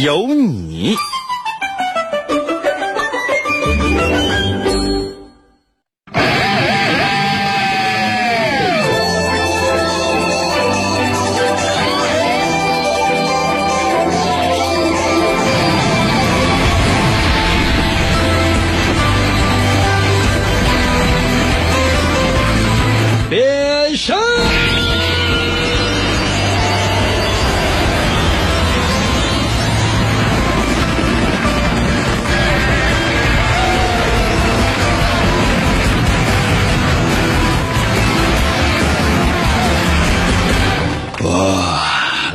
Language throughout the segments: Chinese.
有你。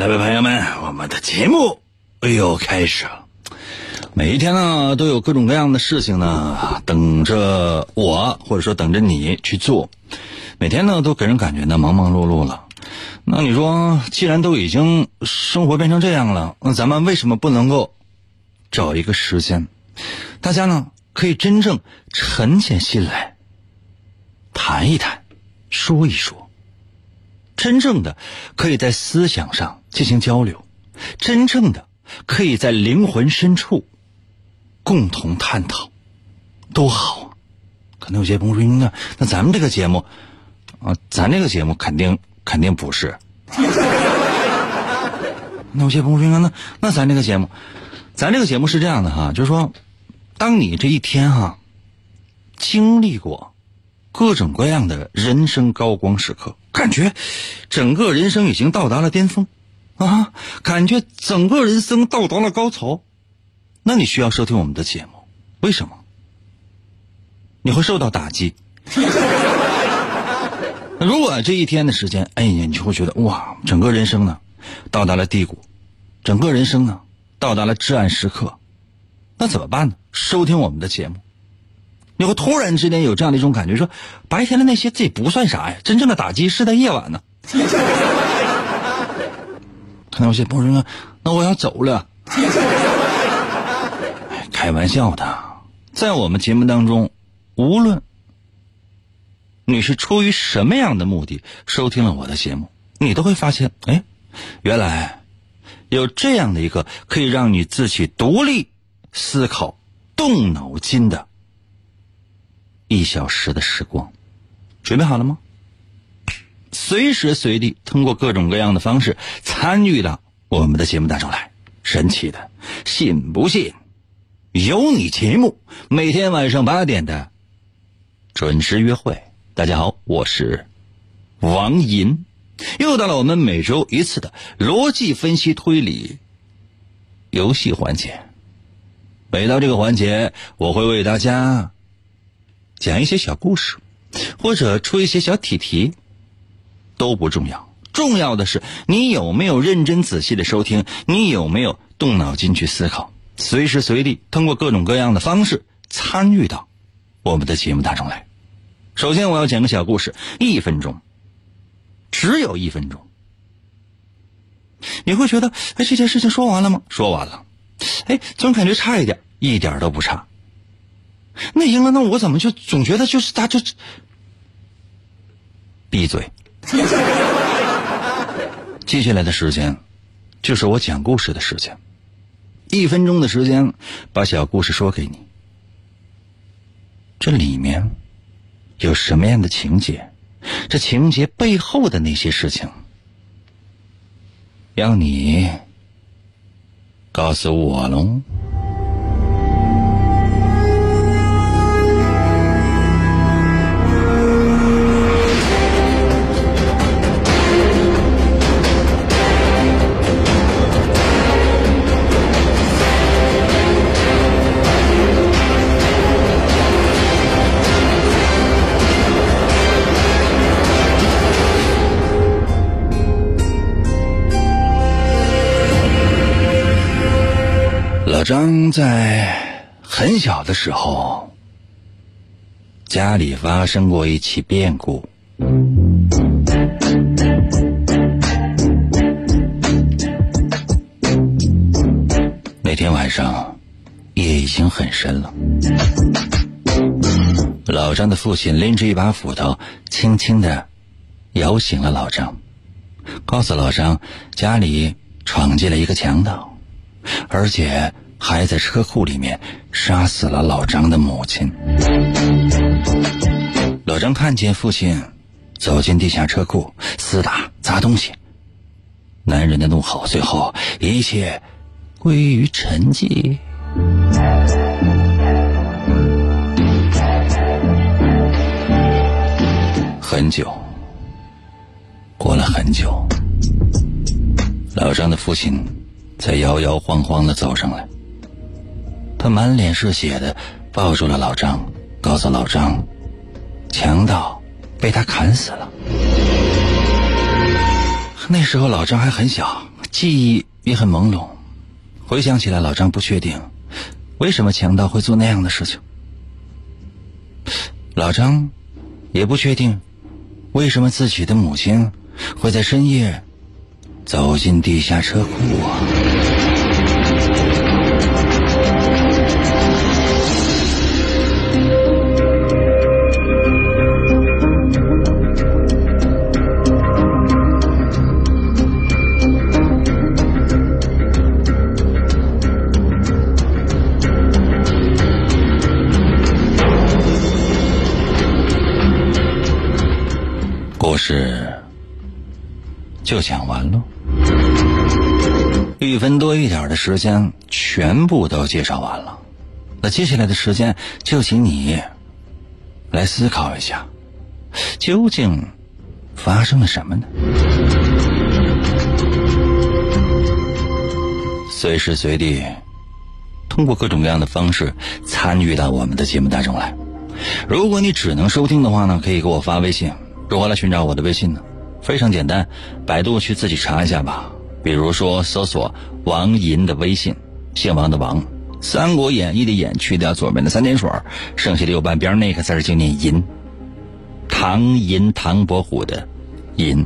各位，朋友们，我们的节目又开始了。每一天呢，都有各种各样的事情呢，等着我，或者说等着你去做。每天呢，都给人感觉呢忙忙碌碌了。那你说，既然都已经生活变成这样了，那咱们为什么不能够找一个时间，大家呢可以真正沉下心来谈一谈，说一说，真正的可以在思想上进行交流，真正的可以在灵魂深处共同探讨，多好啊！可能有些朋友说，那那咱们这个节目。啊，咱这个节目肯定肯定不是。那有些朋友说，那那咱这个节目，咱这个节目是这样的哈，就是说，当你这一天哈，经历过各种各样的人生高光时刻，感觉整个人生已经到达了巅峰啊，感觉整个人生到达了高潮，那你需要收听我们的节目，为什么？你会受到打击。如果这一天的时间，哎呀，你就会觉得哇，整个人生呢，到达了低谷，整个人生呢，到达了至暗时刻，那怎么办呢？收听我们的节目，你会突然之间有这样的一种感觉，说白天的那些这不算啥呀，真正的打击是在夜晚呢。可能有些朋友说，那我要走了。开玩笑的，在我们节目当中，无论。你是出于什么样的目的收听了我的节目？你都会发现，哎，原来有这样的一个可以让你自己独立思考、动脑筋的一小时的时光。准备好了吗？随时随地通过各种各样的方式参与到我们的节目当中来。神奇的，信不信？有你节目，每天晚上八点的准时约会。大家好，我是王银，又到了我们每周一次的逻辑分析推理游戏环节。每到这个环节，我会为大家讲一些小故事，或者出一些小题题，都不重要，重要的是你有没有认真仔细的收听，你有没有动脑筋去思考，随时随地通过各种各样的方式参与到我们的节目当中来。首先，我要讲个小故事，一分钟，只有一分钟。你会觉得，哎，这件事情说完了吗？说完了。哎，总感觉差一点，一点都不差。那行了，那我怎么就总觉得就是他就闭嘴。接下来的时间，就是我讲故事的时间，一分钟的时间，把小故事说给你。这里面。有什么样的情节？这情节背后的那些事情，要你告诉我喽。老张在很小的时候，家里发生过一起变故。那天晚上，夜已经很深了。老张的父亲拎着一把斧头，轻轻的摇醒了老张，告诉老张家里闯进了一个强盗，而且还在车库里面杀死了老张的母亲。老张看见父亲走进地下车库，厮打砸东西，男人的怒吼，最后一切归于沉寂。很久，过了很久，老张的父亲才摇摇晃晃的走上来。他满脸是血的抱住了老张，告诉老张，强盗被他砍死了。那时候老张还很小，记忆也很朦胧。回想起来，老张不确定为什么强盗会做那样的事情。老张也不确定。为什么自己的母亲会在深夜走进地下车库啊？就讲完了，一分多一点的时间全部都介绍完了。那接下来的时间，就请你来思考一下，究竟发生了什么呢？随时随地通过各种各样的方式参与到我们的节目当中来。如果你只能收听的话呢，可以给我发微信。如何来寻找我的微信呢？非常简单，百度去自己查一下吧。比如说搜索王银的微信，姓王的王，《三国演义》的演去掉左边的三点水，剩下的右半边那个字就念银。唐银唐伯虎的银。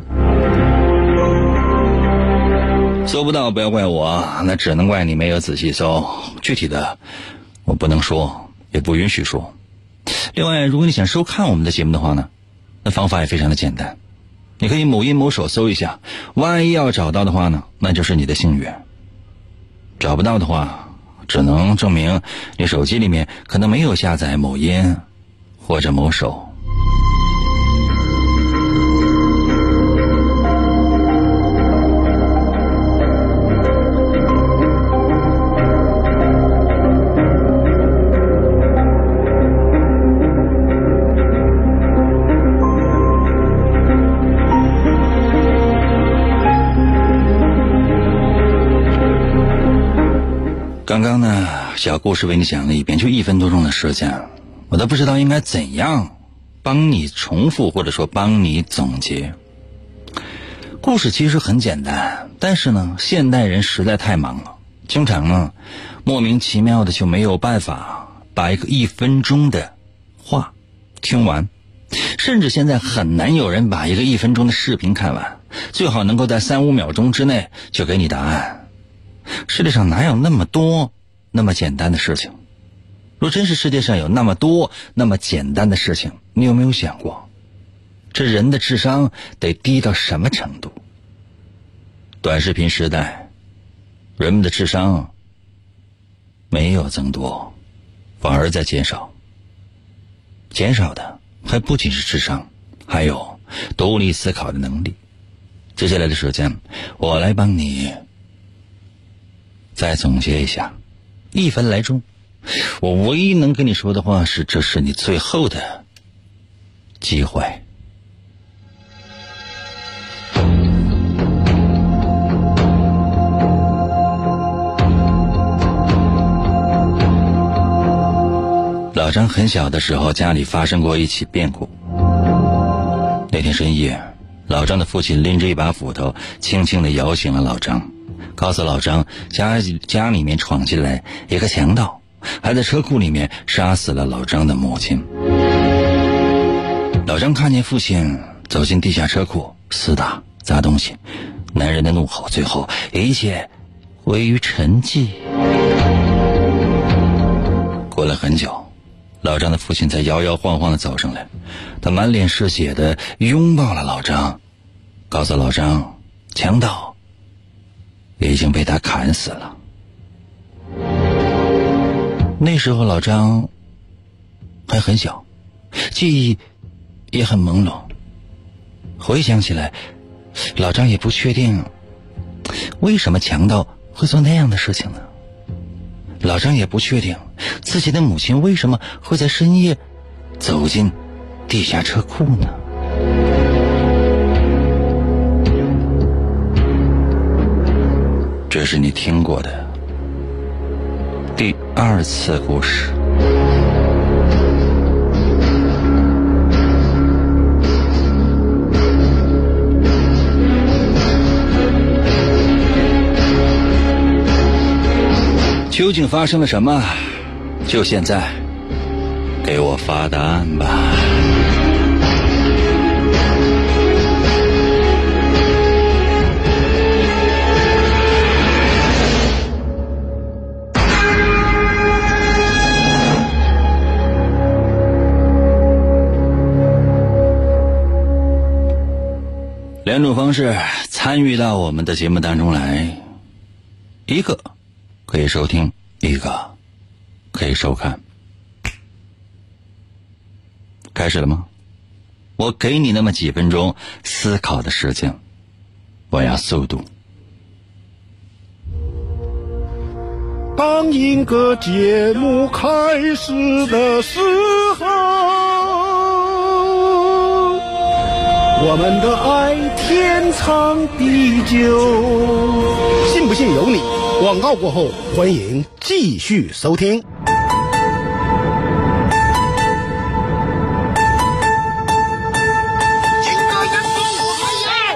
搜不到不要怪我，那只能怪你没有仔细搜。具体的我不能说，也不允许说。另外，如果你想收看我们的节目的话呢？那方法也非常的简单，你可以某音某手搜一下，万一要找到的话呢，那就是你的幸运；找不到的话，只能证明你手机里面可能没有下载某音或者某手。刚刚呢，小故事为你讲了一遍，就一分多钟的时间，我都不知道应该怎样帮你重复或者说帮你总结。故事其实很简单，但是呢，现代人实在太忙了，经常呢莫名其妙的就没有办法把一个一分钟的话听完，甚至现在很难有人把一个一分钟的视频看完，最好能够在三五秒钟之内就给你答案。世界上哪有那么多那么简单的事情？若真是世界上有那么多那么简单的事情，你有没有想过，这人的智商得低到什么程度？短视频时代，人们的智商没有增多，反而在减少。减少的还不仅是智商，还有独立思考的能力。接下来的时间，我来帮你。再总结一下，一分来钟，我唯一能跟你说的话是：这是你最后的机会。老张很小的时候，家里发生过一起变故。那天深夜，老张的父亲拎着一把斧头，轻轻的摇醒了老张。告诉老张家家里面闯进来一个强盗，还在车库里面杀死了老张的母亲。老张看见父亲走进地下车库，厮打砸东西，男人的怒吼，最后一切归于沉寂。过了很久，老张的父亲才摇摇晃晃的走上来，他满脸是血的拥抱了老张，告诉老张，强盗已经被他砍死了。那时候老张还很小，记忆也很朦胧。回想起来，老张也不确定为什么强盗会做那样的事情呢？老张也不确定自己的母亲为什么会在深夜走进地下车库呢？这是你听过的第二次故事。究竟发生了什么？就现在，给我发答案吧。两种方式参与到我们的节目当中来，一个可以收听，一个可以收看。开始了吗？我给你那么几分钟思考的时间，我要速度。当一个节目开始的时候，我们的爱天长地久。信不信由你。广告过后，欢迎继续收听。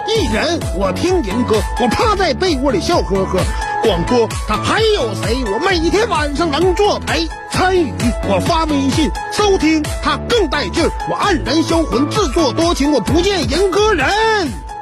一人我听银歌，我趴在被窝里笑呵呵。广播他还有谁？我每天晚上能作陪。参与我发微信收听，他更带劲儿。我黯然销魂，自作多情，我不见人歌人。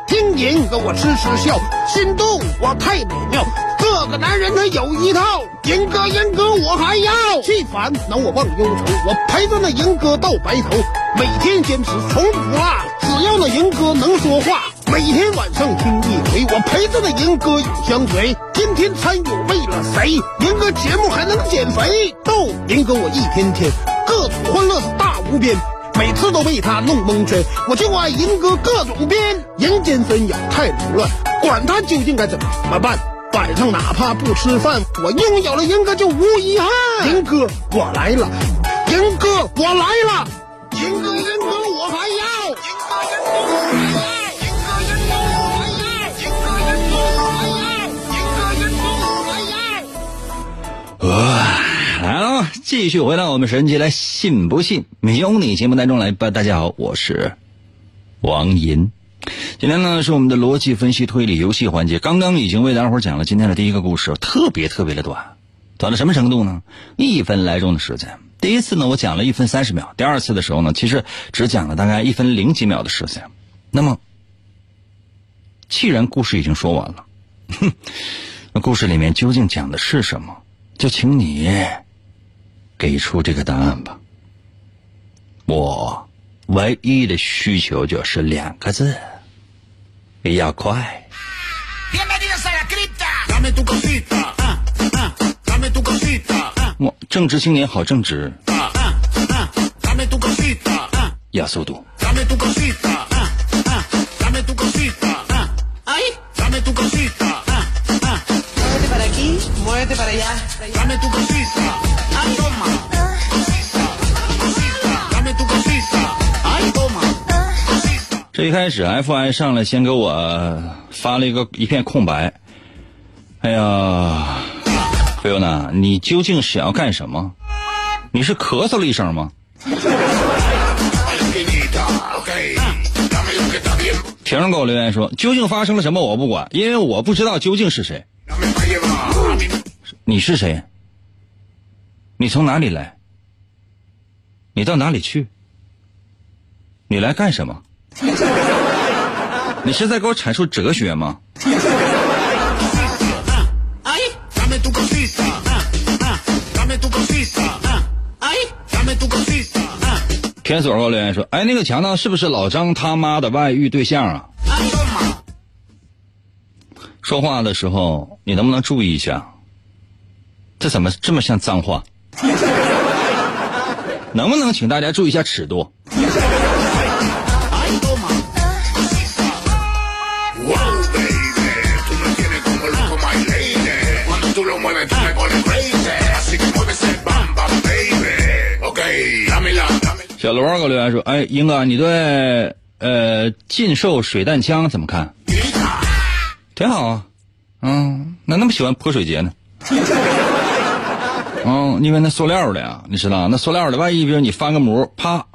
听银歌我痴痴笑，心动我太美妙。这个男人他有一套，银哥银哥我还要。气烦恼我忘忧愁，我陪着那银哥到白头，每天坚持从不落。只要那银哥能说话，每天晚上听一回，我陪着那银哥永相随。天天参与为了谁？银哥节目还能减肥？逗银哥我一天天各种欢乐是大无边，每次都被他弄蒙圈。我就爱银哥各种编，人间纷扰太凌乱，管他究竟该怎么办。晚上哪怕不吃饭，我拥有了银哥就无遗憾。银哥我来了，银哥我来了，银哥银哥我还要，银哥银哥我还要，银哥银哥我还要，银哥银哥我还要，银哥银哥我还要。哇，来了，继续回到我们神奇来信不信由你节目当中来吧。大家好，我是王银。今天呢是我们的逻辑分析推理游戏环节，刚刚已经为大伙讲了今天的第一个故事，特别特别的短，短到什么程度呢？一分来钟的时间。第一次呢我讲了一分三十秒，第二次的时候呢其实只讲了大概一分零几秒的时间。那么，既然故事已经说完了，哼，那故事里面究竟讲的是什么？就请你给出这个答案吧。我唯一的需求就是两个字。要快！我正直青年好正直，要速度。这一开始，F.I 上来先给我发了一个一片空白。哎呀，菲欧娜，你究竟想要干什么？你是咳嗽了一声吗？婷给我留言说：“究竟发生了什么？我不管，因为我不知道究竟是谁。你是谁？你从哪里来？你到哪里去？你来干什么？你是在给我阐述哲学吗？天锁给我留言说：“哎，那个强盗是不是老张他妈的外遇对象啊？”说话的时候你能不能注意一下？这怎么这么像脏话？能不能请大家注意一下尺度？小罗给我留言说：“哎，英哥，你对呃禁售水弹枪怎么看？挺好啊，嗯，那那么喜欢泼水节呢？嗯，因为那塑料的呀，你知道，那塑料的，万一比如你翻个模，啪，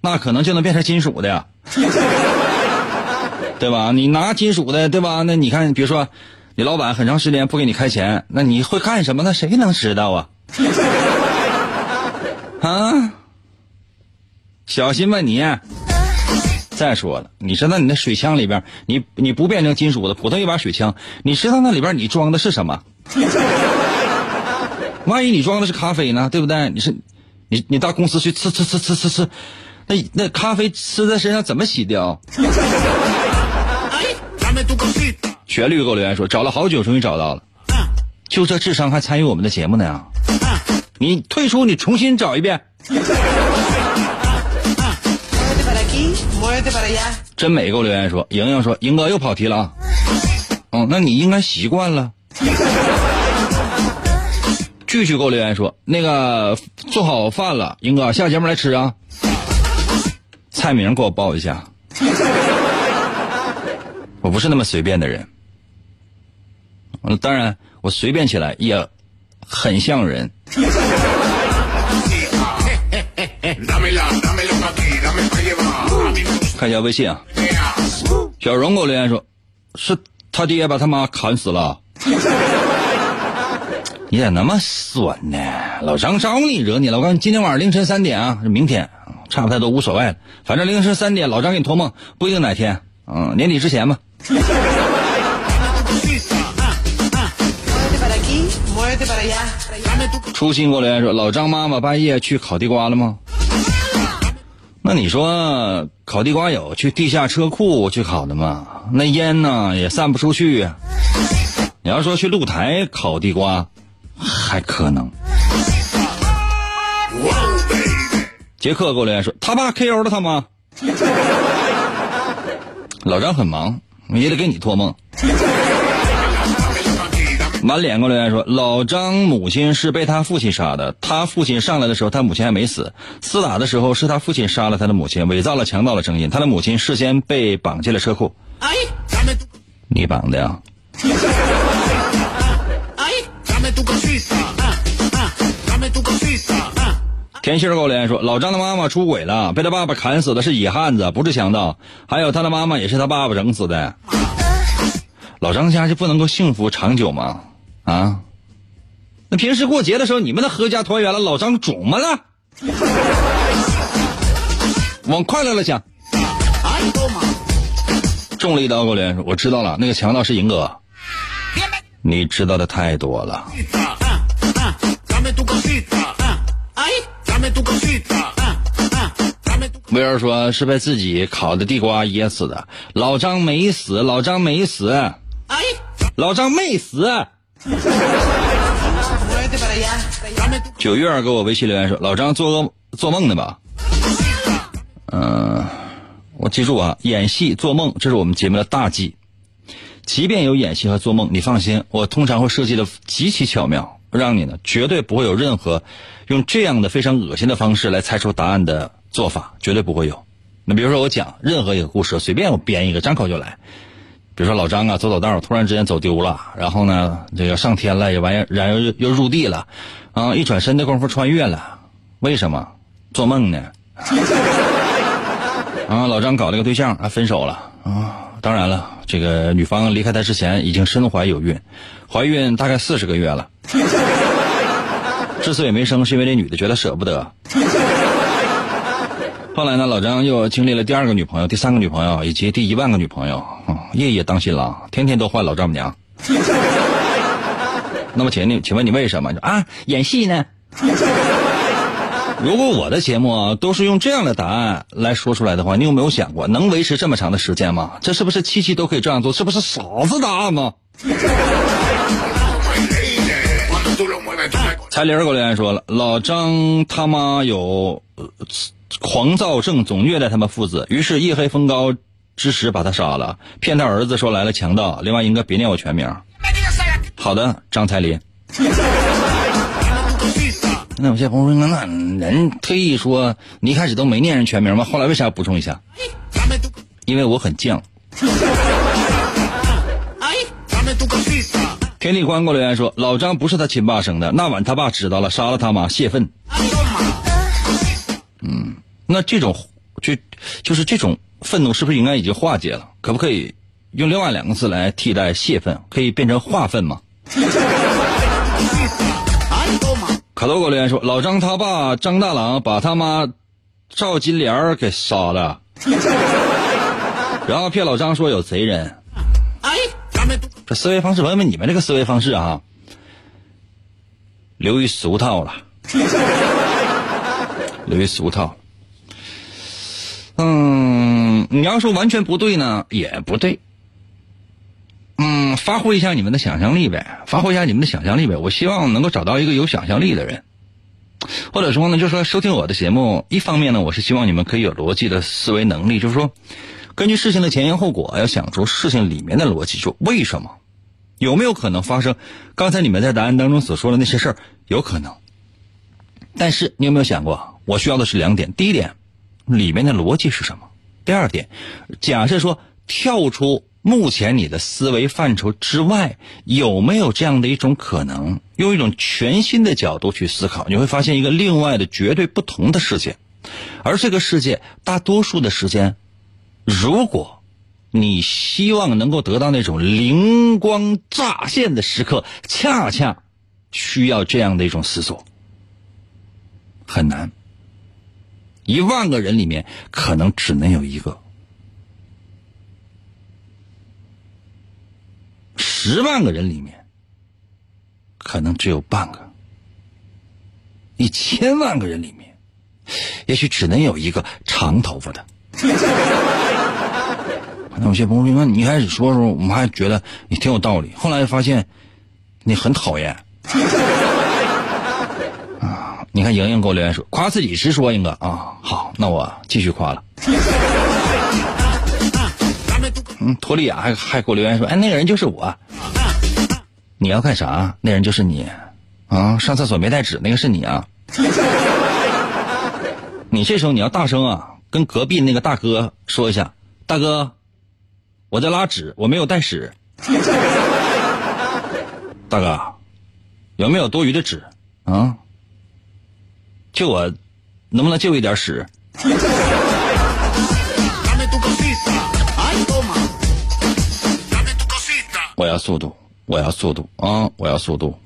那可能就能变成金属的呀，对吧？你拿金属的，对吧？那你看，比如说你老板很长时间不给你开钱，那你会干什么？那谁能知道啊？啊？”小心吧你！再说了，你知道你那水枪里边，你你不变成金属的普通一把水枪，你知道那里边你装的是什么？万一你装的是咖啡呢？对不对？你是你你到公司去呲呲呲呲呲呲，那那咖啡吃在身上怎么洗掉？旋律给我留言说，找了好久，终于找到了。就这智商还参与我们的节目呢？你退出，你重新找一遍。真美给我留言说，莹莹说，莹哥又跑题了啊。哦，那你应该习惯了。继续给我留言说，那个做好饭了，莹哥下节目来吃啊。菜名给我报一下。我不是那么随便的人。嗯，当然我随便起来也很像人。看一下微信啊，小荣给我留言说，是他爹把他妈砍死了。你咋那么损呢？老张招你惹你了？我告诉你，今天晚上凌晨三点啊，明天差不太多无所谓了，反正凌晨三点老张给你托梦，不一定哪天，嗯，年底之前吧。初心给我留言说，老张妈妈半夜去烤地瓜了吗？那你说烤地瓜有去地下车库去烤的吗？那烟呢也散不出去呀。你要说去露台烤地瓜，还可能。杰克给我留言说，他爸 K.O. 了他妈。老张很忙，也得给你托梦。满脸给我留言说：“老张母亲是被他父亲杀的，他父亲上来的时候，他母亲还没死。厮打的时候是他父亲杀了他的母亲，伪造了强盗的声音。他的母亲事先被绑进了车库。哎，你绑的呀？哎，甜心给我留言说：老张的妈妈出轨了，被他爸爸砍死的是野汉子，不是强盗。还有他的妈妈也是他爸爸整死的。老张家就不能够幸福长久吗？”啊，那平时过节的时候，你们的合家团圆了，老张肿么了？往快乐了想。中了一刀，给我连，我知道了，那个强盗是银哥。你知道的太多了。威尔说是被自己烤的地瓜噎死的，老张没死，老张没死，老张没死。九月给我微信留言说：“老张做噩做梦呢吧？”嗯，我记住啊，演戏做梦这是我们节目的大忌。即便有演戏和做梦，你放心，我通常会设计的极其巧妙，让你呢绝对不会有任何用这样的非常恶心的方式来猜出答案的做法，绝对不会有。那比如说我讲任何一个故事，随便我编一个，张口就来。比如说老张啊，走走道突然之间走丢了，然后呢，这个上天了，也完，然后又又入地了，啊，一转身的功夫穿越了，为什么？做梦呢？啊，老张搞了个对象，啊，分手了，啊，当然了，这个女方离开他之前已经身怀有孕，怀孕大概四十个月了。之所以没生，是因为这女的觉得舍不得。后来呢，老张又经历了第二个女朋友、第三个女朋友以及第一万个女朋友，夜夜当新郎，天天都换老丈母娘。那么，请你，请问你为什么？啊，演戏呢？如果我的节目都是用这样的答案来说出来的话，你有没有想过能维持这么长的时间吗？这是不是期期都可以这样做？这不是傻子答案吗？彩玲给我留言说了，老张他妈有狂躁症，总虐待他们父子，于是夜黑风高之时把他杀了，骗他儿子说来了强盗。另外，应该别念我全名。好的，张彩林。那有些朋友说，那人特意说你一开始都没念人全名吗？后来为啥要补充一下？因为我很犟。天地观过留言说，老张不是他亲爸生的，那晚他爸知道了，杀了他妈泄愤。嗯，那这种就就是这种愤怒是不是应该已经化解了？可不可以用另外两个字来替代泄愤？可以变成化愤吗？卡多狗留言说：“老张他爸张大郎把他妈赵金莲给杀了，然后骗老张说有贼人。这思维方式，问问你们这个思维方式啊，流于俗套了，略俗套。嗯，你要说完全不对呢，也不对。嗯，发挥一下你们的想象力呗，发挥一下你们的想象力呗。我希望能够找到一个有想象力的人，或者说呢，就是说收听我的节目，一方面呢，我是希望你们可以有逻辑的思维能力，就是说，根据事情的前因后果，要想出事情里面的逻辑，说为什么，有没有可能发生刚才你们在答案当中所说的那些事儿，有可能。但是你有没有想过，我需要的是两点：第一点，里面的逻辑是什么；第二点，假设说跳出。目前你的思维范畴之外，有没有这样的一种可能，用一种全新的角度去思考，你会发现一个另外的绝对不同的世界，而这个世界大多数的时间，如果你希望能够得到那种灵光乍现的时刻，恰恰需要这样的一种思索，很难。一万个人里面，可能只能有一个。十万个人里面，可能只有半个；一千万个人里面，也许只能有一个长头发的。那有些朋友说，你一开始说的时候，我们还觉得你挺有道理，后来发现你很讨厌。你看莹莹给我留言说，夸自己直说，英哥啊，好，那我继续夸了。嗯，托利亚还还给我留言说，哎，那个人就是我。你要干啥？那人就是你，啊，上厕所没带纸，那个是你啊。你这时候你要大声啊，跟隔壁那个大哥说一下，大哥，我在拉纸，我没有带屎。大哥，有没有多余的纸啊？救我，能不能救一点屎？我要速度，我要速度啊！我要速度。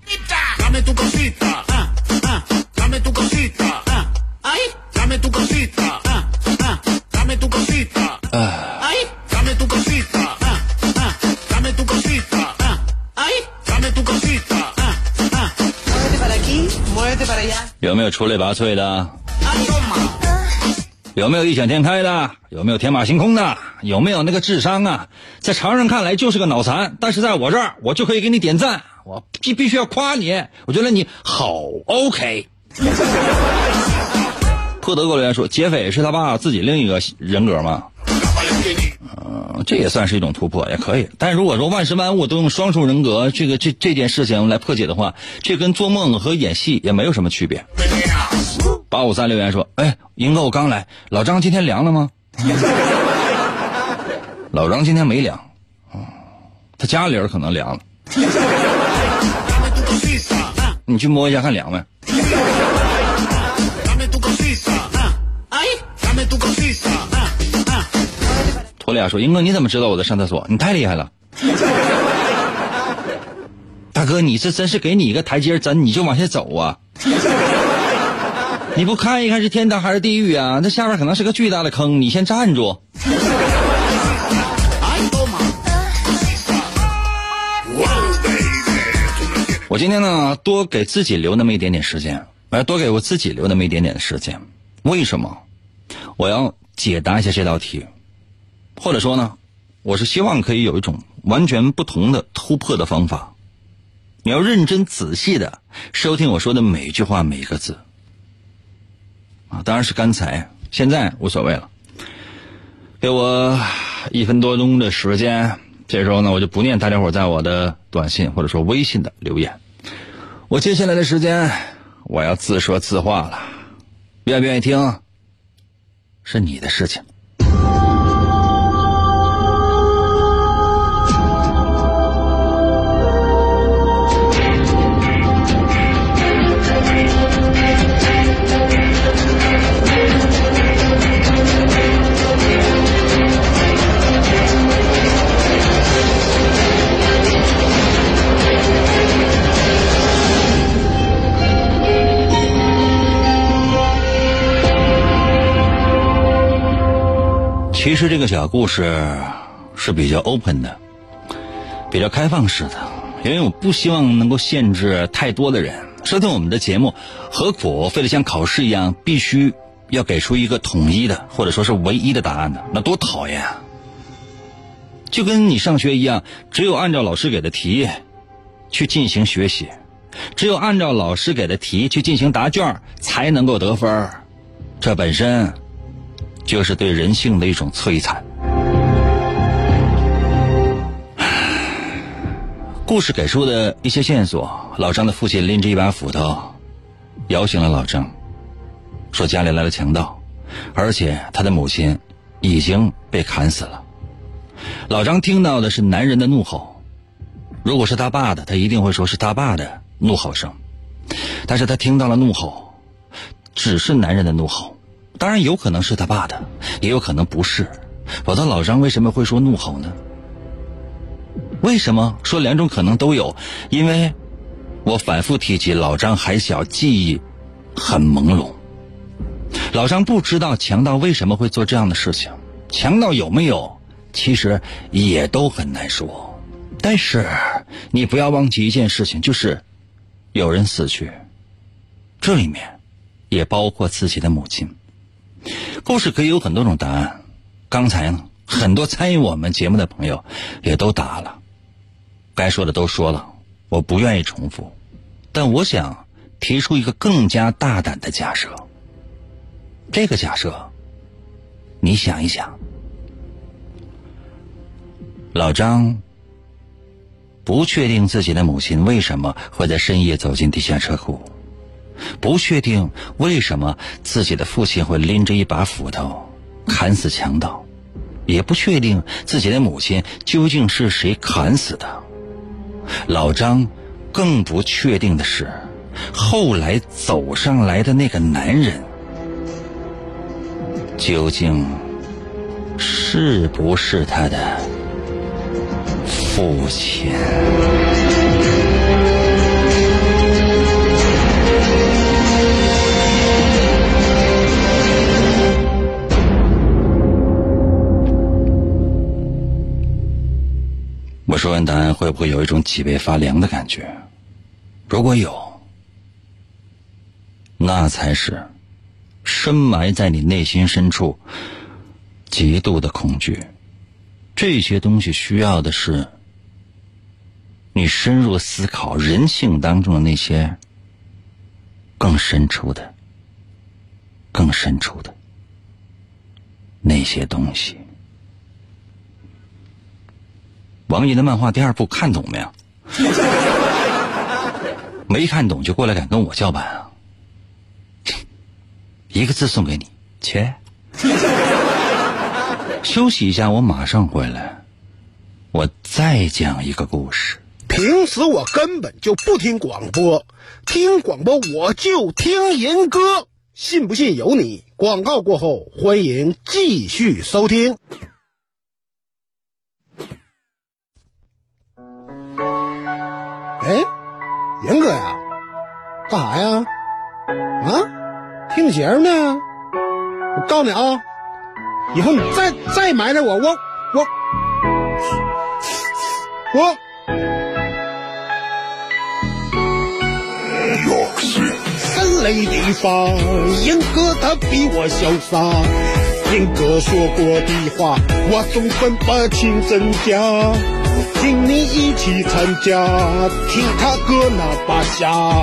有没有出类拔萃的？有没有异想天开的？有没有天马行空的？有没有那个智商啊？在常人看来就是个脑残，但是在我这儿，我就可以给你点赞。我必必须要夸你，我觉得你好 OK。破德国留言说，劫匪是他爸自己另一个人格吗？嗯，这也算是一种突破，也可以。但如果说万事万物都用双重人格，这个这这件事情来破解的话，这跟做梦和演戏也没有什么区别。八五三留言说：“哎，英哥，我刚来，老张今天凉了吗？” 老张今天没凉，他家里人可能凉了。你去摸一下看凉没？托利亚说：“英哥，你怎么知道我在上厕所？你太厉害了，大哥，你这真是给你一个台阶真你就往下走啊！你不看一看是天堂还是地狱啊？那下面可能是个巨大的坑，你先站住。”我今天呢，多给自己留那么一点点时间，来多给我自己留那么一点点的时间。为什么？我要解答一下这道题，或者说呢，我是希望可以有一种完全不同的突破的方法。你要认真仔细的收听我说的每一句话每一个字啊，当然是刚才，现在无所谓了。给我一分多钟的时间，这时候呢，我就不念大家伙在我的短信或者说微信的留言。我接下来的时间，我要自说自话了，愿不愿意听，是你的事情。其实这个小故事是比较 open 的，比较开放式的，因为我不希望能够限制太多的人收听我们的节目。何苦非得像考试一样，必须要给出一个统一的或者说是唯一的答案呢？那多讨厌啊！就跟你上学一样，只有按照老师给的题去进行学习，只有按照老师给的题去进行答卷，才能够得分这本身。就是对人性的一种摧残。故事给出的一些线索：老张的父亲拎着一把斧头，摇醒了老张，说家里来了强盗，而且他的母亲已经被砍死了。老张听到的是男人的怒吼，如果是他爸的，他一定会说是他爸的怒吼声，但是他听到了怒吼，只是男人的怒吼。当然有可能是他爸的，也有可能不是。否则老张为什么会说怒吼呢？为什么说两种可能都有？因为，我反复提及老张还小，记忆很朦胧。老张不知道强盗为什么会做这样的事情，强盗有没有，其实也都很难说。但是你不要忘记一件事情，就是有人死去，这里面也包括自己的母亲。故事可以有很多种答案。刚才呢，很多参与我们节目的朋友也都答了，该说的都说了，我不愿意重复。但我想提出一个更加大胆的假设。这个假设，你想一想，老张不确定自己的母亲为什么会在深夜走进地下车库。不确定为什么自己的父亲会拎着一把斧头砍死强盗，也不确定自己的母亲究竟是谁砍死的。老张更不确定的是，后来走上来的那个男人究竟是不是他的父亲。我说完答案，会不会有一种脊背发凉的感觉？如果有，那才是深埋在你内心深处极度的恐惧。这些东西需要的是你深入思考人性当中的那些更深处的、更深处的那些东西。王爷的漫画第二部看懂没有？没看懂就过来敢跟我叫板啊！一个字送给你，切。休息一下，我马上回来。我再讲一个故事。平时我根本就不听广播，听广播我就听人歌，信不信由你。广告过后，欢迎继续收听。哎，严哥呀，干啥呀？啊，听节目呢？我告诉你啊，以后你再再埋汰我，我我我。森雷地方，严哥他比我潇洒。严哥说过的话，我总分不清真假。请你一起参加，听他哥那把瞎，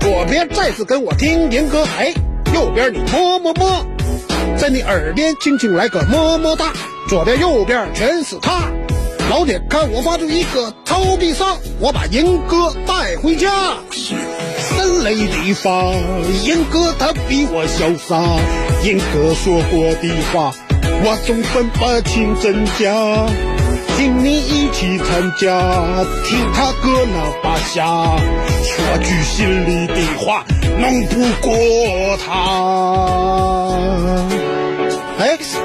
左边再次跟我听严歌，哎，右边你么么么，在你耳边轻轻来个么么哒，左边右边全是他。老铁，看我发出一个超必杀，我把严哥带回家。森雷地方，严哥他比我潇洒，严哥说过的话，我总分不清真假。请你一起参加，听他哥那把下，说句心里的话，弄不过他。哎，不是，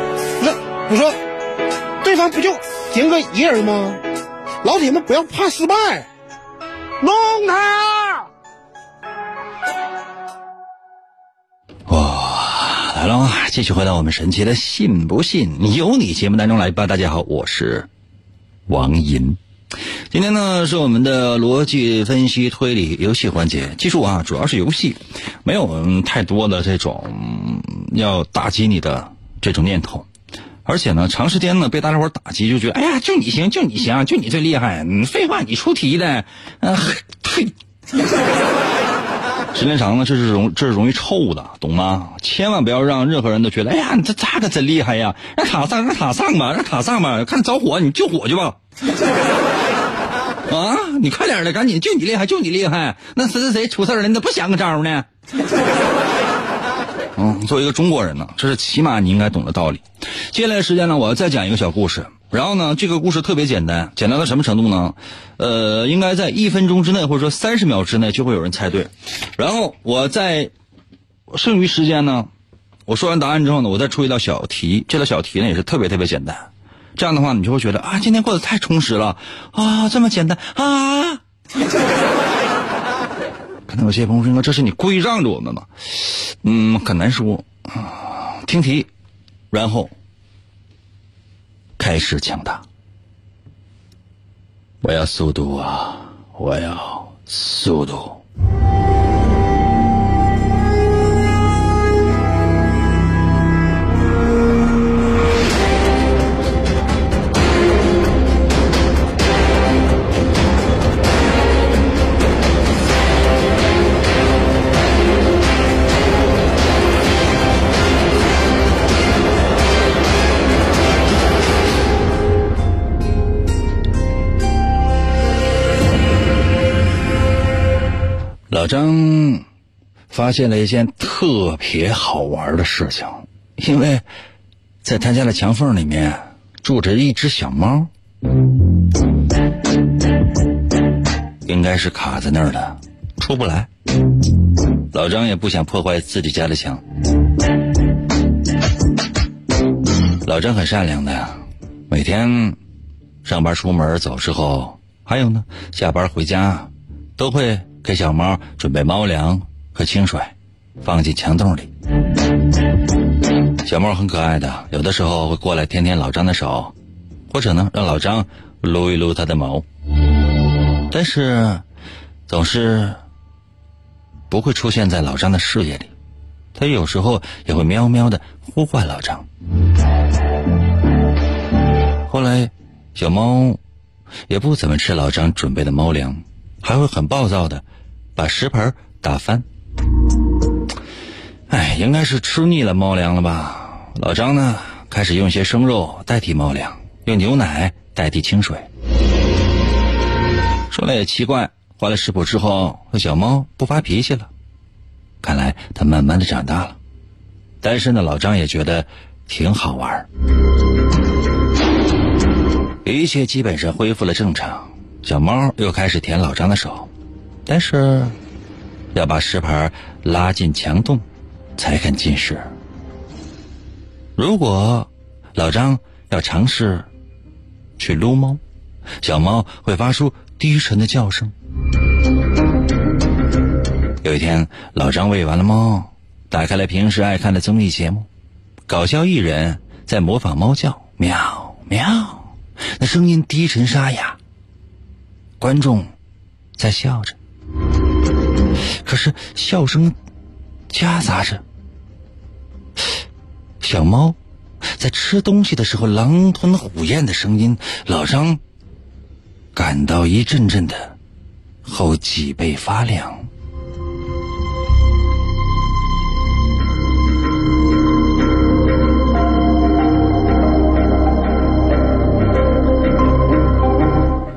我说，对方不就严哥一人吗？老铁们不要怕失败，弄他！哇，来了，继续回到我们神奇的“信不信由你”节目当中来吧。大家好，我是。王银，今天呢是我们的逻辑分析推理游戏环节。记住啊，主要是游戏，没有太多的这种要打击你的这种念头。而且呢，长时间呢被大家伙打击，就觉得哎呀，就你行，就你行，就你最厉害。你废话，你出题的，嗯，嘿。时间长了，这是容这是容易臭的，懂吗？千万不要让任何人都觉得，哎呀，你这炸的真厉害呀？让塔上，让塔上吧，让塔上吧，看着火你救火去吧。啊，你快点的，赶紧，就你厉害，就你厉害。那谁谁谁出事了，你咋不想个招呢？嗯，作为一个中国人呢，这是起码你应该懂的道理。接下来时间呢，我要再讲一个小故事。然后呢，这个故事特别简单，简单到什么程度呢？呃，应该在一分钟之内，或者说三十秒之内，就会有人猜对。然后我在剩余时间呢，我说完答案之后呢，我再出一道小题。这道小题呢也是特别特别简单。这样的话，你就会觉得啊，今天过得太充实了啊，这么简单啊。可能有些朋友说，这是你故意让着我们吗？嗯，很难说。听题，然后。开始抢答，我要速度啊！我要速度。老张发现了一件特别好玩的事情，因为在他家的墙缝里面住着一只小猫，应该是卡在那儿的，出不来。老张也不想破坏自己家的墙。老张很善良的，每天上班出门走之后，还有呢，下班回家都会。给小猫准备猫粮和清水，放进墙洞里。小猫很可爱的，有的时候会过来舔舔老张的手，或者呢让老张撸一撸它的毛。但是，总是不会出现在老张的视野里。它有时候也会喵喵的呼唤老张。后来，小猫也不怎么吃老张准备的猫粮，还会很暴躁的。把食盆打翻，哎，应该是吃腻了猫粮了吧？老张呢，开始用一些生肉代替猫粮，用牛奶代替清水。说来也奇怪，换了食谱之后，小猫不发脾气了。看来它慢慢的长大了。单身的老张也觉得挺好玩。一切基本上恢复了正常，小猫又开始舔老张的手，但是要把石牌拉进墙洞才肯进食。如果老张要尝试去撸猫，小猫会发出低沉的叫声。有一天，老张喂完了猫，打开了平时爱看的综艺节目，搞笑艺人在模仿猫叫，喵喵，那声音低沉沙哑，观众在笑着，可是笑声夹杂着小猫在吃东西的时候狼吞虎咽的声音，老张感到一阵阵的后脊背发凉。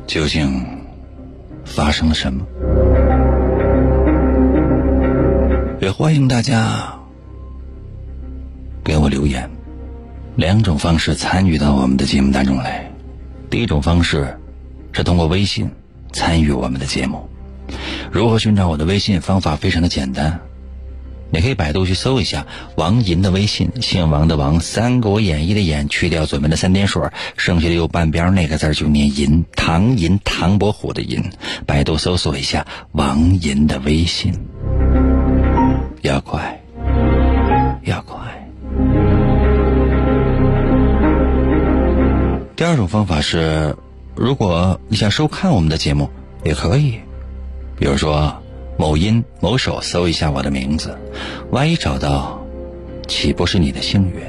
究竟发生了什么？也欢迎大家给我留言。两种方式参与到我们的节目当中来。第一种方式是通过微信参与我们的节目。如何寻找我的微信？方法非常的简单。你可以百度去搜一下王银的微信，姓王的王，《三国演义》的演，去掉左边的三点水，剩下的右半边那个字就念银，唐银，唐伯虎的银。百度搜索一下王银的微信，要快，要快。第二种方法是，如果你想收看我们的节目，也可以，比如说。某音某手搜一下我的名字，万一找到，岂不是你的幸运？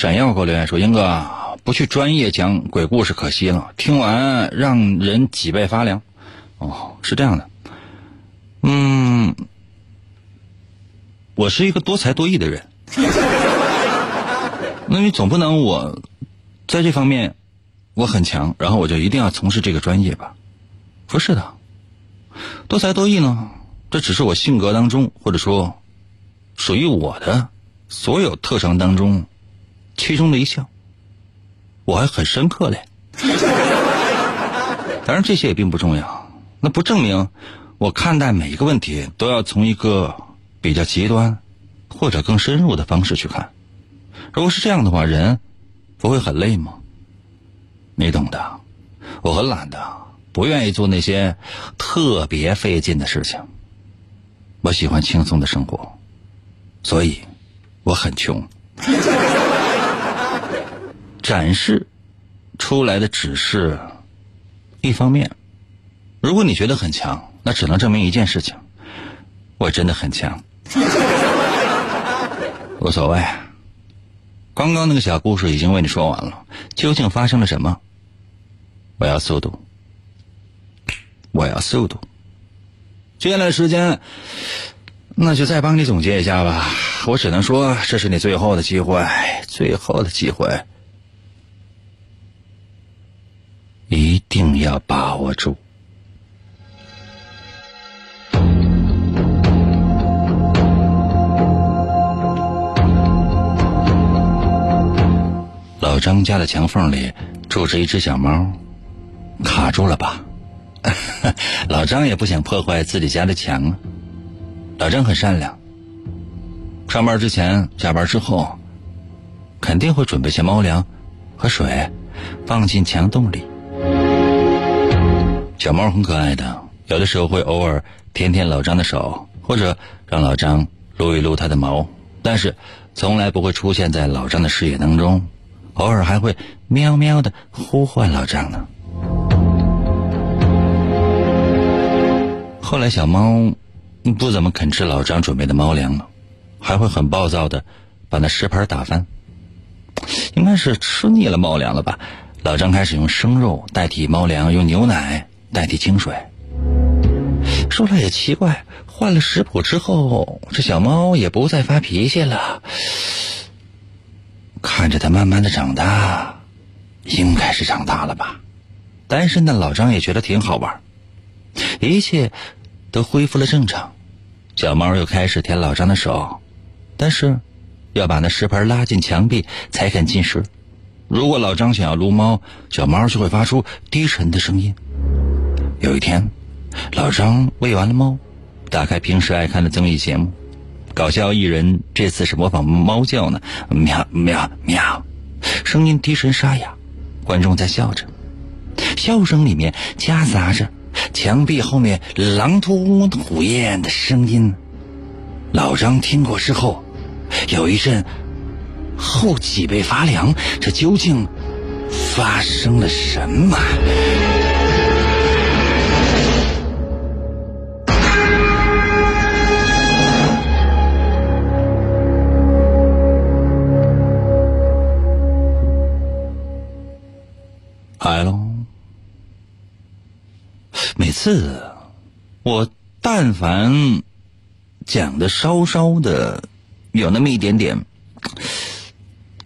闪耀给我留言说：“英哥，不去专业讲鬼故事可惜了，听完让人脊背发凉。”哦，是这样的。嗯，我是一个多才多艺的人，那你总不能我在这方面我很强，然后我就一定要从事这个专业吧？不是的，多才多艺呢，这只是我性格当中或者说属于我的所有特长当中其中的一项，我还很深刻嘞。当然这些也并不重要，那不证明。我看待每一个问题都要从一个比较极端或者更深入的方式去看。如果是这样的话，人不会很累吗？你懂的。我很懒的，不愿意做那些特别费劲的事情。我喜欢轻松的生活，所以我很穷。展示出来的只是一方面。如果你觉得很强。那只能证明一件事情，我真的很强，无所谓。刚刚那个小故事已经为你说完了，究竟发生了什么？我要速度，我要速度。接下来时间，那就再帮你总结一下吧。我只能说，这是你最后的机会，最后的机会，一定要把握住。老张家的墙缝里住着一只小猫，卡住了吧？老张也不想破坏自己家的墙。老张很善良，上班之前、下班之后，肯定会准备些猫粮和水，放进墙洞里。小猫很可爱的，有的时候会偶尔舔舔老张的手，或者让老张撸一撸它的毛，但是从来不会出现在老张的视野当中。偶尔还会喵喵的呼唤老张呢。后来小猫不怎么肯吃老张准备的猫粮了，还会很暴躁的把那食盆打翻。应该是吃腻了猫粮了吧？老张开始用生肉代替猫粮，用牛奶代替清水。说来也奇怪，换了食谱之后，这小猫也不再发脾气了。看着它慢慢的长大，应该是长大了吧。单身的老张也觉得挺好玩，一切都恢复了正常。小猫又开始舔老张的手，但是要把那食盆拉进墙壁才肯进食。如果老张想要撸猫，小猫就会发出低沉的声音。有一天。老张喂完了猫，打开平时爱看的综艺节目，搞笑艺人这次是模仿猫叫呢，喵喵喵，声音低沉沙哑，观众在笑着，笑声里面夹杂着墙壁后面狼吞虎咽的声音。老张听过之后，有一阵后脊背发凉，这究竟发生了什么？来喽！每次我但凡讲的稍稍的有那么一点点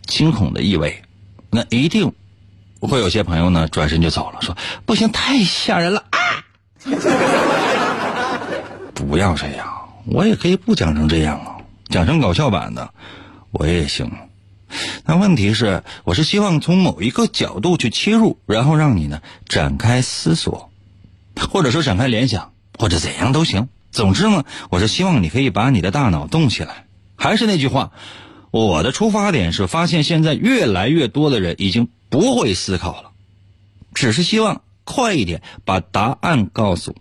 惊恐的意味，那一定会有些朋友呢转身就走了，说不行，太吓人了啊！不要这样，我也可以不讲成这样啊，讲成搞笑版的我也行。那问题是，我是希望从某一个角度去切入，然后让你呢展开思索，或者说展开联想，或者怎样都行。总之呢，我是希望你可以把你的大脑动起来。还是那句话，我的出发点是发现现在越来越多的人已经不会思考了，只是希望快一点把答案告诉。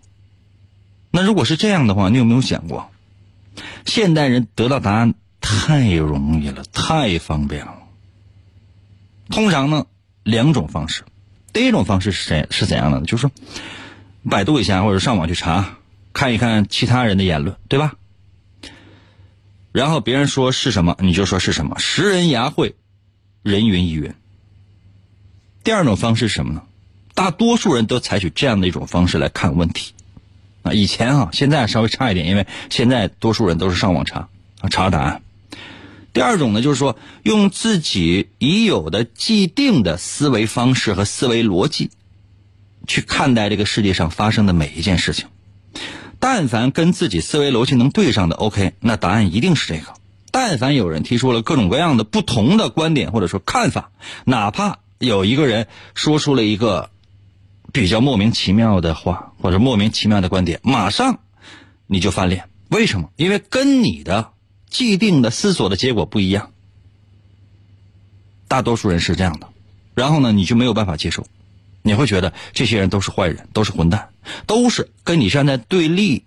那如果是这样的话，你有没有想过，现代人得到答案？太容易了，太方便了。通常呢，两种方式。第一种方式是怎是怎样的呢？就是说，百度一下或者上网去查，看一看其他人的言论，对吧？然后别人说是什么，你就说是什么。识人牙慧，人云亦云。第二种方式是什么呢？大多数人都采取这样的一种方式来看问题。啊，以前啊，现在稍微差一点，因为现在多数人都是上网查啊，查答案。第二种呢，就是说用自己已有的既定的思维方式和思维逻辑，去看待这个世界上发生的每一件事情。但凡跟自己思维逻辑能对上的，OK，那答案一定是这个。但凡有人提出了各种各样的不同的观点或者说看法，哪怕有一个人说出了一个比较莫名其妙的话或者莫名其妙的观点，马上你就翻脸。为什么？因为跟你的。既定的思索的结果不一样，大多数人是这样的，然后呢，你就没有办法接受，你会觉得这些人都是坏人，都是混蛋，都是跟你站在对立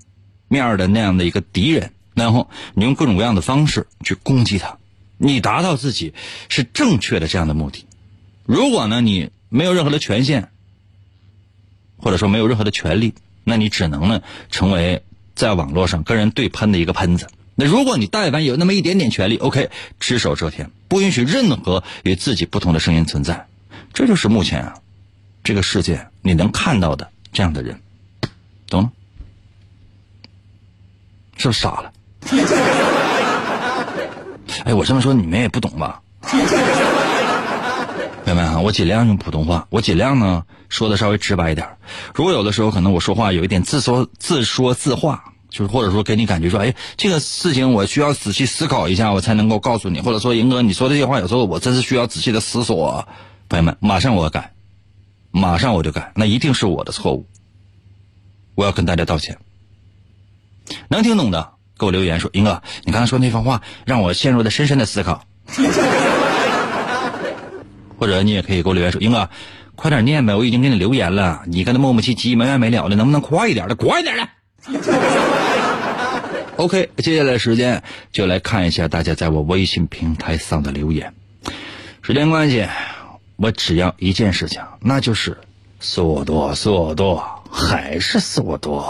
面的那样的一个敌人，然后你用各种各样的方式去攻击他，你达到自己是正确的这样的目的。如果呢，你没有任何的权限，或者说没有任何的权利，那你只能呢，成为在网络上跟人对喷的一个喷子。那如果你但凡有那么一点点权利，OK，只手遮天，不允许任何与自己不同的声音存在，这就是目前啊这个世界你能看到的这样的人，懂了？是不是傻了？哎，我这么说你们也不懂吧？朋友们啊，我尽量用普通话，我尽量呢说的稍微直白一点。如果有的时候可能我说话有一点自说自说自话。就是或者说给你感觉说，哎，这个事情我需要仔细思考一下，我才能够告诉你。或者说，赢哥，你说这些话有时候我真是需要仔细的思索。朋友们，马上我改，马上我就改，那一定是我的错误，我要跟大家道歉。能听懂的给我留言说，赢哥，你刚才说那番话让我陷入了深深的思考。或者你也可以给我留言说，赢哥，快点念呗，我已经给你留言了，你跟他磨磨唧唧没完没了的，能不能快一点的，快一点的。OK，接下来时间就来看一下大家在我微信平台上的留言。时间关系，我只要一件事情，那就是速度，速度，还是速度。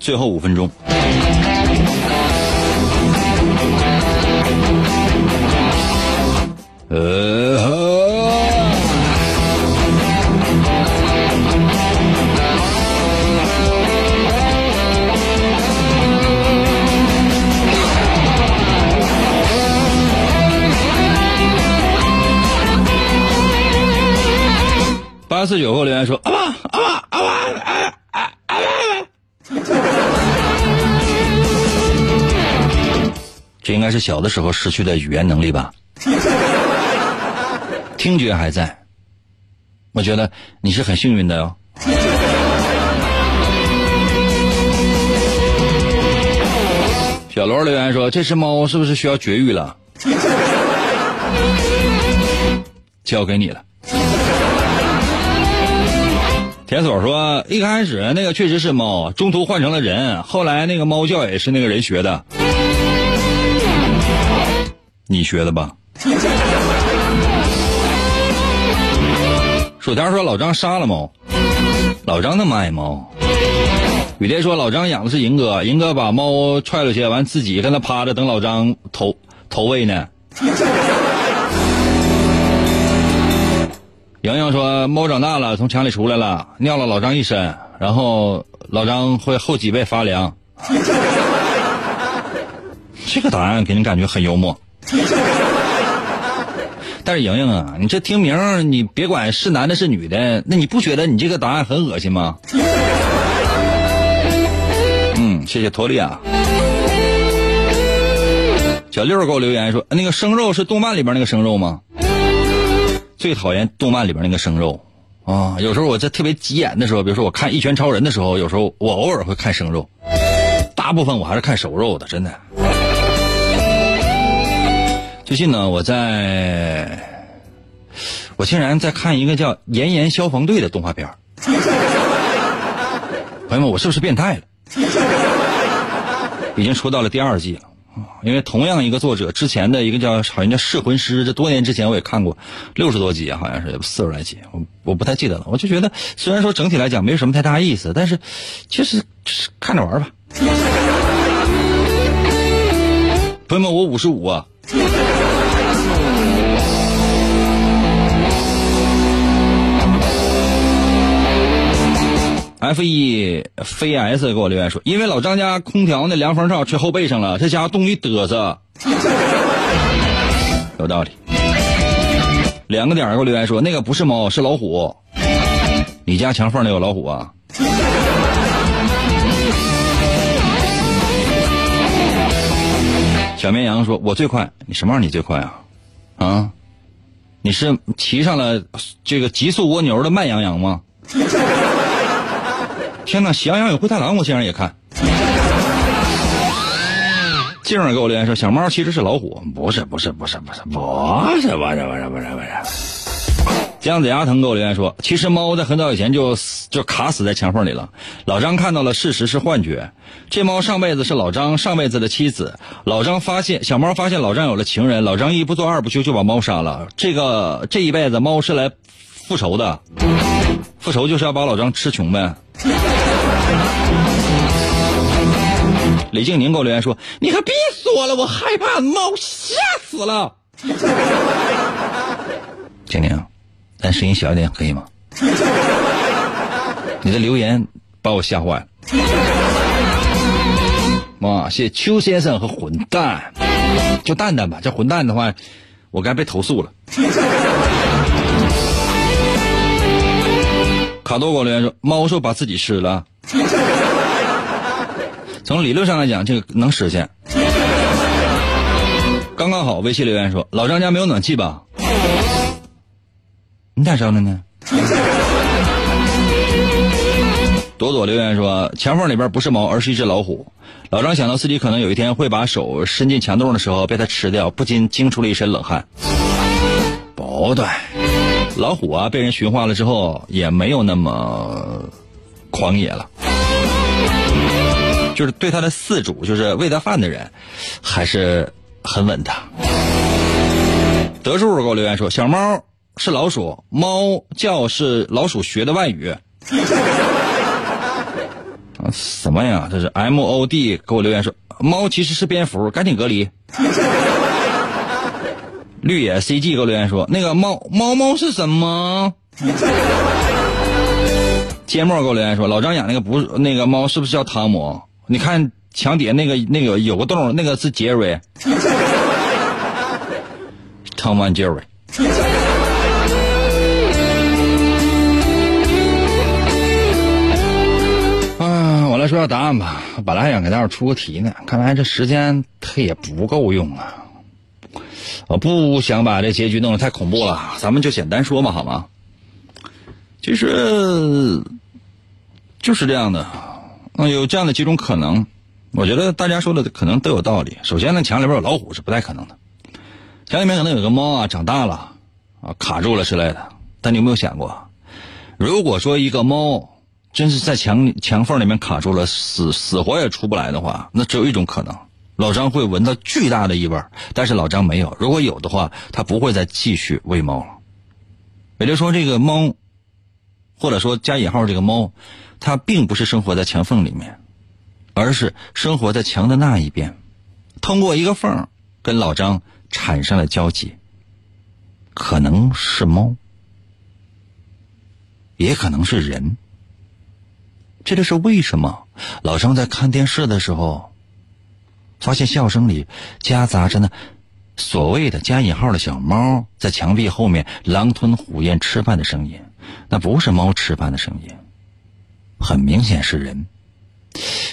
最后五分钟。呃。八四九后留言说：“阿爸，阿爸，阿爸，哎。” 这应该是小的时候失去的语言能力吧？听觉还在，我觉得你是很幸运的哟。小罗留言说：“这只猫是不是需要绝育了？”交给你了。铁锁说：“一开始那个确实是猫，中途换成了人，后来那个猫叫也是那个人学的，你学的吧？”薯条说：“老张杀了猫，老张那么爱猫。”雨蝶说：“老张养的是银哥，银哥把猫踹出去，完自己跟他趴着等老张投投喂呢。”莹莹说：“猫长大了，从墙里出来了，尿了老张一身，然后老张会后脊背发凉。”这个答案给人感觉很幽默。但是莹莹啊，你这听名你别管是男的是女的，那你不觉得你这个答案很恶心吗？嗯，谢谢托利亚。小六给我留言说：“那个生肉是动漫里边那个生肉吗？”最讨厌动漫里边那个生肉啊！有时候我在特别急眼的时候，比如说我看《一拳超人》的时候，有时候我偶尔会看生肉，大部分我还是看熟肉的，真的。最近呢，我在，我竟然在看一个叫《炎炎消防队》的动画片朋友们，我是不是变态了？已经出到了第二季了。因为同样一个作者之前的一个叫好像叫《噬魂师》，这多年之前我也看过，六十多集啊，好像是四十来集，我我不太记得了。我就觉得虽然说整体来讲没有什么太大意思，但是其实看着玩吧。朋友们，我五十五啊。F E 飞 S 给我留言说，因为老张家空调那凉风罩吹后背上了，这家伙冻一嘚瑟。有道理。两个点给我留言说，那个不是猫，是老虎。你家墙缝里有老虎啊？小绵羊说，我最快。你什么玩意？你最快啊？啊？你是骑上了这个极速蜗牛的慢羊羊吗？天哪！喜羊羊与灰太狼，我竟然也看。静儿给我留言说：“小猫其实是老虎，不是，不是，不是，不是，不是，不是，不是，不是，不是。”姜子牙疼给我留言说：“其实猫在很早以前就就卡死在墙缝里了。老张看到了事实是幻觉，这猫上辈子是老张上辈子的妻子。老张发现小猫发现老张有了情人，老张一不做二不休就把猫杀了。这个这一辈子猫是来复仇的，复仇就是要把老张吃穷呗。”李静宁给我留言说：“你可别说了，我害怕猫吓死了。”静宁，咱声音小一点可以吗？你的留言把我吓坏了。哇，谢谢邱先生和混蛋，就蛋蛋吧。这混蛋的话，我该被投诉了。卡多给我留言说：“猫说把自己吃了。”从理论上来讲，这个能实现。刚刚好，微信留言说：“老张家没有暖气吧？”你咋知道的呢？朵朵留言说：“墙缝里边不是猫，而是一只老虎。”老张想到自己可能有一天会把手伸进墙洞的时候被它吃掉，不禁惊出了一身冷汗。不对，老虎啊，被人驯化了之后也没有那么狂野了。就是对他的饲主，就是喂他饭的人，还是很稳的。德叔给我留言说：“小猫是老鼠，猫叫是老鼠学的外语。”啊，什么呀？这是 M O D 给我留言说，猫其实是蝙蝠，赶紧隔离。绿野 C G 给我留言说，那个猫猫猫是什么？芥末给我留言说，老张养那个不是那个猫是不是叫汤姆？你看墙底下那个那个有个洞，那个是杰瑞。Tom and Jerry。啊，我来说下答案吧。本来想给大伙出个题呢，看来这时间它也不够用啊。我不想把这结局弄得太恐怖了，咱们就简单说嘛，好吗？其实就是这样的，嗯，有这样的几种可能。我觉得大家说的可能都有道理。首先呢，墙里边有老虎是不太可能的，墙里面可能有个猫啊，长大了啊，卡住了之类的。但你有没有想过，如果说一个猫真是在墙墙缝里面卡住了，死死活也出不来的话，那只有一种可能，老张会闻到巨大的异味。但是老张没有，如果有的话，他不会再继续喂猫了。也就是说，这个猫，或者说加引号这个猫，它并不是生活在墙缝里面。而是生活在墙的那一边，通过一个缝跟老张产生了交集。可能是猫，也可能是人。这就是为什么老张在看电视的时候，发现笑声里夹杂着呢所谓的加引号的小猫在墙壁后面狼吞虎咽吃饭的声音。那不是猫吃饭的声音，很明显是人。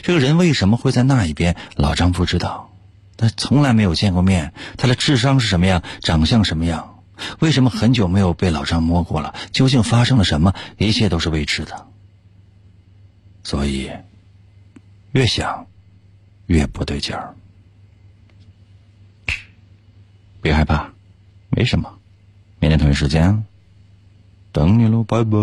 这个人为什么会在那一边？老张不知道，他从来没有见过面。他的智商是什么样？长相什么样？为什么很久没有被老张摸过了？究竟发生了什么？一切都是未知的。所以，越想越不对劲儿。别害怕，没什么。明天同一时间等你喽，拜拜。